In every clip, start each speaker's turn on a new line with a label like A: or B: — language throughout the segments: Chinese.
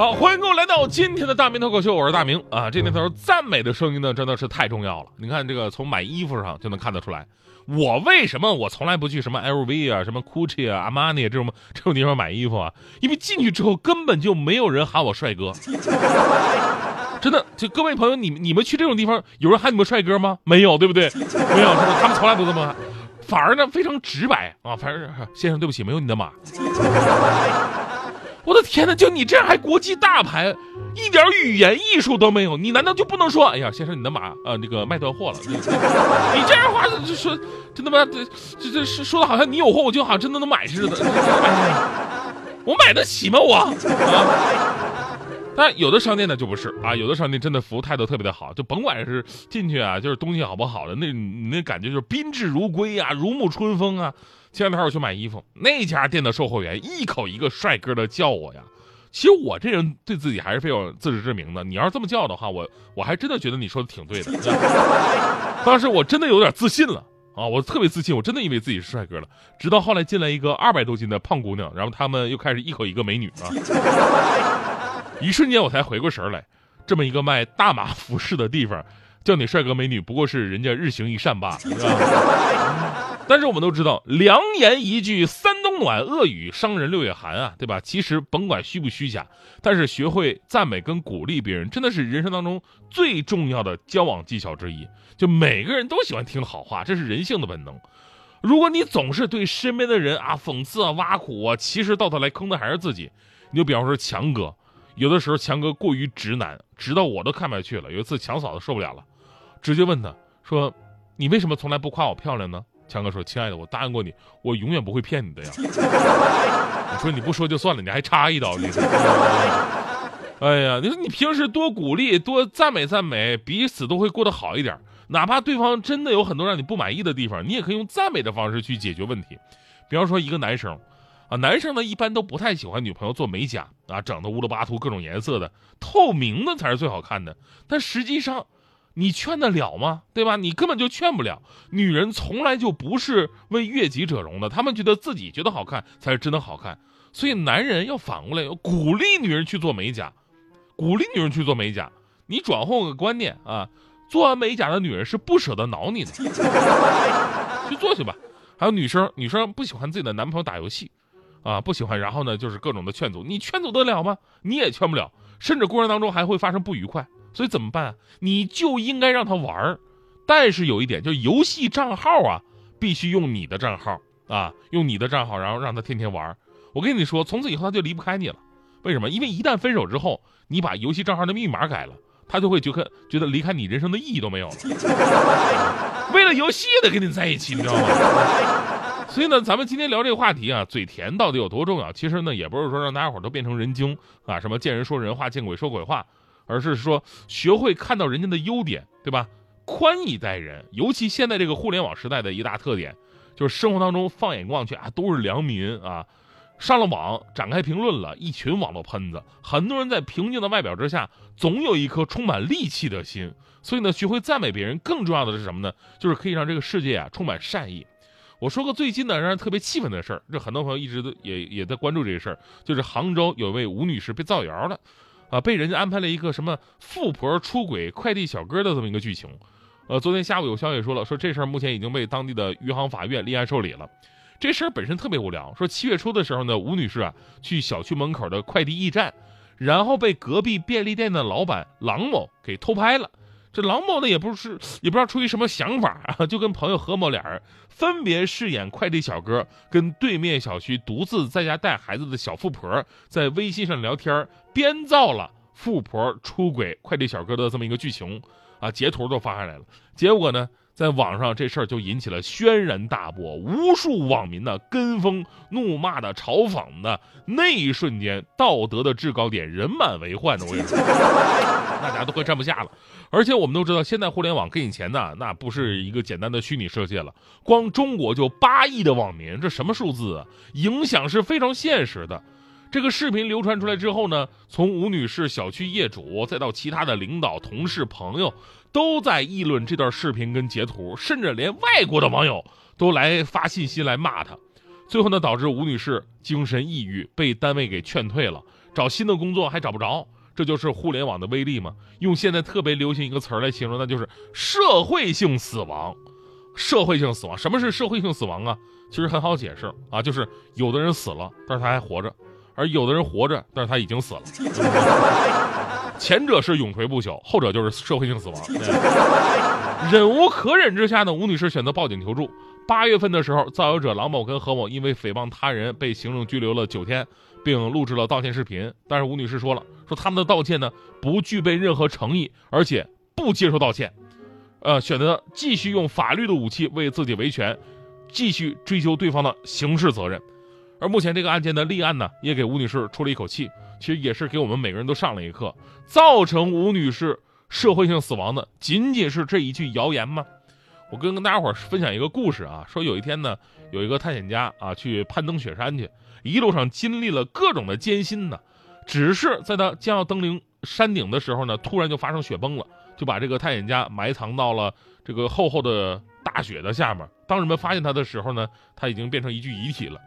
A: 好，欢迎各位来到今天的大明脱口秀，我是大明啊。这年头，赞美的声音呢，真的是太重要了。你看，这个从买衣服上就能看得出来。我为什么我从来不去什么 LV 啊、什么 GUCCI 啊、阿玛尼这种这种地方买衣服啊？因为进去之后根本就没有人喊我帅哥。真的，就各位朋友，你们你们去这种地方，有人喊你们帅哥吗？没有，对不对？没有，是吧？他们从来不这么喊，反而呢非常直白啊。反正先生，对不起，没有你的码。我的天哪！就你这样还国际大牌，一点语言艺术都没有，你难道就不能说？哎呀，先生，你的马呃那个卖断货了。你这样话就说真的吗？这这这说的好像你有货，我就好像真的能买似的。哎我买得起吗？我啊！但有的商店呢就不是啊，有的商店真的服务态度特别的好，就甭管是进去啊，就是东西好不好的，那你那感觉就是宾至如归啊，如沐春风啊。前两天我去买衣服，那家店的售货员一口一个帅哥的叫我呀。其实我这人对自己还是非常有自知之明的。你要是这么叫的话，我我还真的觉得你说的挺对的。当时我真的有点自信了啊，我特别自信，我真的以为自己是帅哥了。直到后来进来一个二百多斤的胖姑娘，然后他们又开始一口一个美女啊，一瞬间我才回过神来，这么一个卖大码服饰的地方，叫你帅哥美女，不过是人家日行一善罢了。但是我们都知道，良言一句三冬暖，恶语伤人六月寒啊，对吧？其实甭管虚不虚假，但是学会赞美跟鼓励别人，真的是人生当中最重要的交往技巧之一。就每个人都喜欢听好话，这是人性的本能。如果你总是对身边的人啊讽刺啊挖苦啊，其实到头来坑的还是自己。你就比方说强哥，有的时候强哥过于直男，直到我都看不下去了。有一次强嫂子受不了了，直接问他说：“你为什么从来不夸我漂亮呢？”强哥说：“亲爱的，我答应过你，我永远不会骗你的呀。你说你不说就算了，你还插一刀，你说？哎呀，你说你平时多鼓励、多赞美赞美，彼此都会过得好一点。哪怕对方真的有很多让你不满意的地方，你也可以用赞美的方式去解决问题。比方说一个男生，啊，男生呢一般都不太喜欢女朋友做美甲啊，整的乌了巴涂各种颜色的，透明的才是最好看的。但实际上。”你劝得了吗？对吧？你根本就劝不了。女人从来就不是为悦己者容的，她们觉得自己觉得好看才是真的好看。所以男人要反过来，要鼓励女人去做美甲，鼓励女人去做美甲。你转换个观念啊，做完美甲的女人是不舍得挠你的，去做去吧。还有女生，女生不喜欢自己的男朋友打游戏，啊，不喜欢，然后呢就是各种的劝阻，你劝阻得了吗？你也劝不了，甚至过程当中还会发生不愉快。所以怎么办？你就应该让他玩儿，但是有一点，就是游戏账号啊，必须用你的账号啊，用你的账号，然后让他天天玩儿。我跟你说，从此以后他就离不开你了。为什么？因为一旦分手之后，你把游戏账号的密码改了，他就会觉得觉得离开你人生的意义都没有了。为了游戏得跟你在一起，你知道吗？所以呢，咱们今天聊这个话题啊，嘴甜到底有多重要？其实呢，也不是说让大家伙都变成人精啊，什么见人说人话，见鬼说鬼话。而是说，学会看到人家的优点，对吧？宽以待人，尤其现在这个互联网时代的一大特点，就是生活当中放眼望去啊，都是良民啊。上了网展开评论了，一群网络喷子，很多人在平静的外表之下，总有一颗充满戾气的心。所以呢，学会赞美别人，更重要的是什么呢？就是可以让这个世界啊充满善意。我说个最近的让人特别气愤的事儿，这很多朋友一直都也也在关注这个事儿，就是杭州有位吴女士被造谣了。啊，被人家安排了一个什么富婆出轨快递小哥的这么一个剧情，呃，昨天下午有消息说了，说这事儿目前已经被当地的余杭法院立案受理了。这事儿本身特别无聊，说七月初的时候呢，吴女士啊去小区门口的快递驿站，然后被隔壁便利店的老板郎某给偷拍了。这郎某呢也不是也不知道出于什么想法啊，就跟朋友何某俩人分别饰演快递小哥，跟对面小区独自在家带孩子的小富婆在微信上聊天，编造了富婆出轨快递小哥的这么一个剧情啊，截图都发上来了。结果呢，在网上这事儿就引起了轩然大波，无数网民呢跟风、怒骂的、嘲讽的，那一瞬间道德的制高点人满为患的，我跟你说，大家都快站不下了。而且我们都知道，现在互联网跟以前呢，那不是一个简单的虚拟世界了。光中国就八亿的网民，这什么数字啊？影响是非常现实的。这个视频流传出来之后呢，从吴女士小区业主，再到其他的领导、同事、朋友，都在议论这段视频跟截图，甚至连外国的网友都来发信息来骂她。最后呢，导致吴女士精神抑郁，被单位给劝退了，找新的工作还找不着。这就是互联网的威力嘛？用现在特别流行一个词儿来形容，那就是社会性死亡。社会性死亡，什么是社会性死亡啊？其实很好解释啊，就是有的人死了，但是他还活着。而有的人活着，但是他已经死了。前者是永垂不朽，后者就是社会性死亡。忍无可忍之下呢，吴女士选择报警求助。八月份的时候，造谣者郎某跟何某因为诽谤他人被行政拘留了九天，并录制了道歉视频。但是吴女士说了，说他们的道歉呢不具备任何诚意，而且不接受道歉。呃，选择继续用法律的武器为自己维权，继续追究对方的刑事责任。而目前这个案件的立案呢，也给吴女士出了一口气，其实也是给我们每个人都上了一课。造成吴女士社会性死亡的，仅仅是这一句谣言吗？我跟跟大家伙分享一个故事啊，说有一天呢，有一个探险家啊去攀登雪山去，一路上经历了各种的艰辛呢，只是在他将要登临山顶的时候呢，突然就发生雪崩了，就把这个探险家埋藏到了这个厚厚的大雪的下面。当人们发现他的时候呢，他已经变成一具遗体了。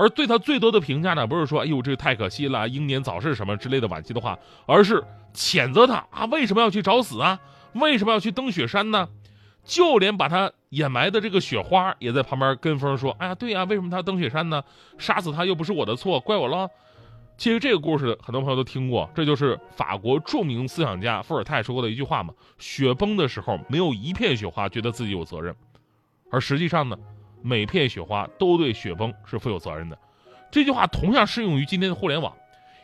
A: 而对他最多的评价呢，不是说“哎呦，这太可惜了，英年早逝”什么之类的惋惜的话，而是谴责他啊，为什么要去找死啊？为什么要去登雪山呢？就连把他掩埋的这个雪花也在旁边跟风说：“哎呀，对呀，为什么他登雪山呢？杀死他又不是我的错，怪我了。”其实这个故事很多朋友都听过，这就是法国著名思想家伏尔泰说过的一句话嘛：“雪崩的时候，没有一片雪花觉得自己有责任。”而实际上呢？每片雪花都对雪崩是负有责任的，这句话同样适用于今天的互联网。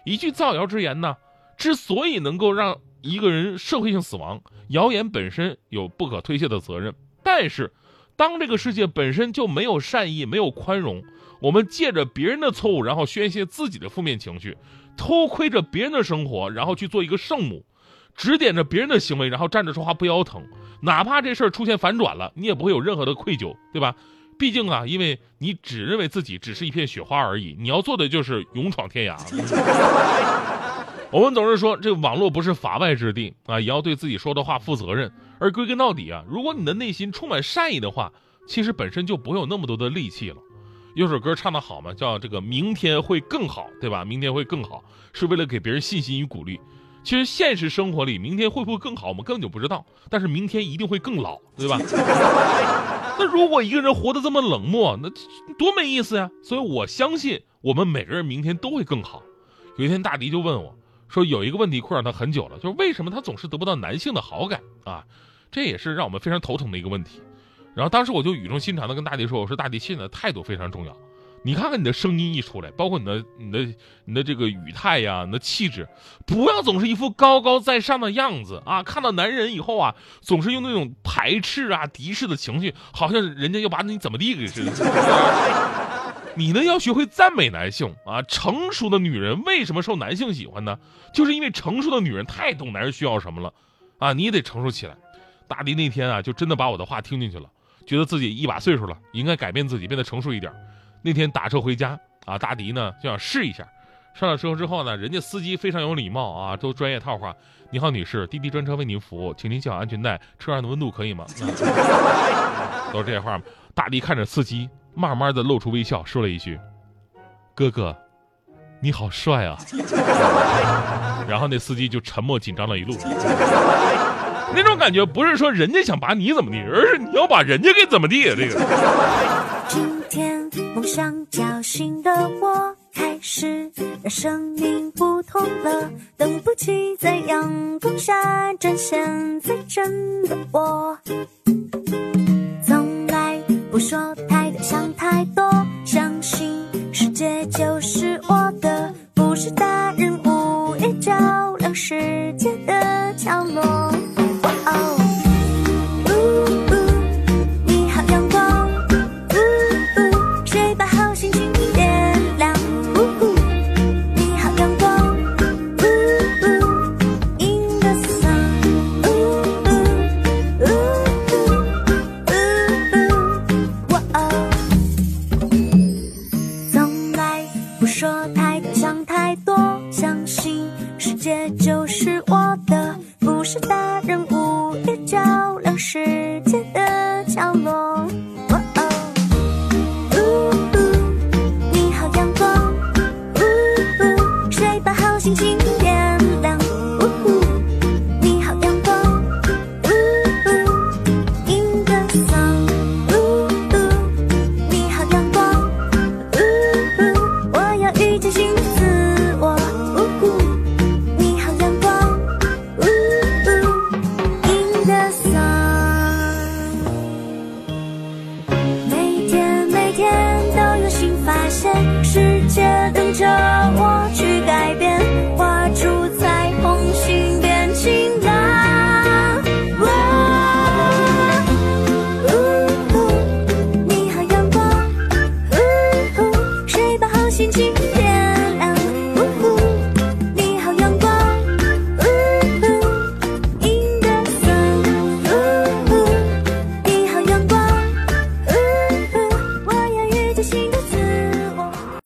A: 一句造谣之言呢，之所以能够让一个人社会性死亡，谣言本身有不可推卸的责任。但是，当这个世界本身就没有善意、没有宽容，我们借着别人的错误，然后宣泄自己的负面情绪，偷窥着别人的生活，然后去做一个圣母，指点着别人的行为，然后站着说话不腰疼，哪怕这事儿出现反转了，你也不会有任何的愧疚，对吧？毕竟啊，因为你只认为自己只是一片雪花而已，你要做的就是勇闯天涯。我们总是说这个网络不是法外之地啊，也要对自己说的话负责任。而归根到底啊，如果你的内心充满善意的话，其实本身就不会有那么多的戾气了。有首歌唱得好嘛，叫这个明天会更好，对吧？明天会更好，是为了给别人信心与鼓励。其实现实生活里，明天会不会更好，我们根本就不知道。但是明天一定会更老，对吧？那如果一个人活得这么冷漠，那多没意思呀！所以我相信我们每个人明天都会更好。有一天，大迪就问我，说有一个问题困扰他很久了，就是为什么他总是得不到男性的好感啊？这也是让我们非常头疼的一个问题。然后当时我就语重心长的跟大迪说，我说大迪，现在态度非常重要。你看看你的声音一出来，包括你的、你的、你的这个语态呀，你的气质，不要总是一副高高在上的样子啊！看到男人以后啊，总是用那种排斥啊、敌视的情绪，好像人家要把你怎么地给似的。你呢，要学会赞美男性啊！成熟的女人为什么受男性喜欢呢？就是因为成熟的女人太懂男人需要什么了啊！你也得成熟起来。大迪那天啊，就真的把我的话听进去了，觉得自己一把岁数了，应该改变自己，变得成熟一点。那天打车回家啊，大迪呢就想试一下。上了车之后呢，人家司机非常有礼貌啊，都专业套话。你好，女士，滴滴专车为您服务，请您系好安全带。车上的温度可以吗？都是这些话吗？大迪看着司机，慢慢的露出微笑，说了一句：“哥哥，你好帅啊。”然后那司机就沉默紧张了一路。那种感觉不是说人家想把你怎么地，而是你要把人家给怎么地啊？这个。
B: 梦想叫醒的我，开始让生命不同了。等不及在阳光下展现最真的我。从来不说太多，想太多，相信世界就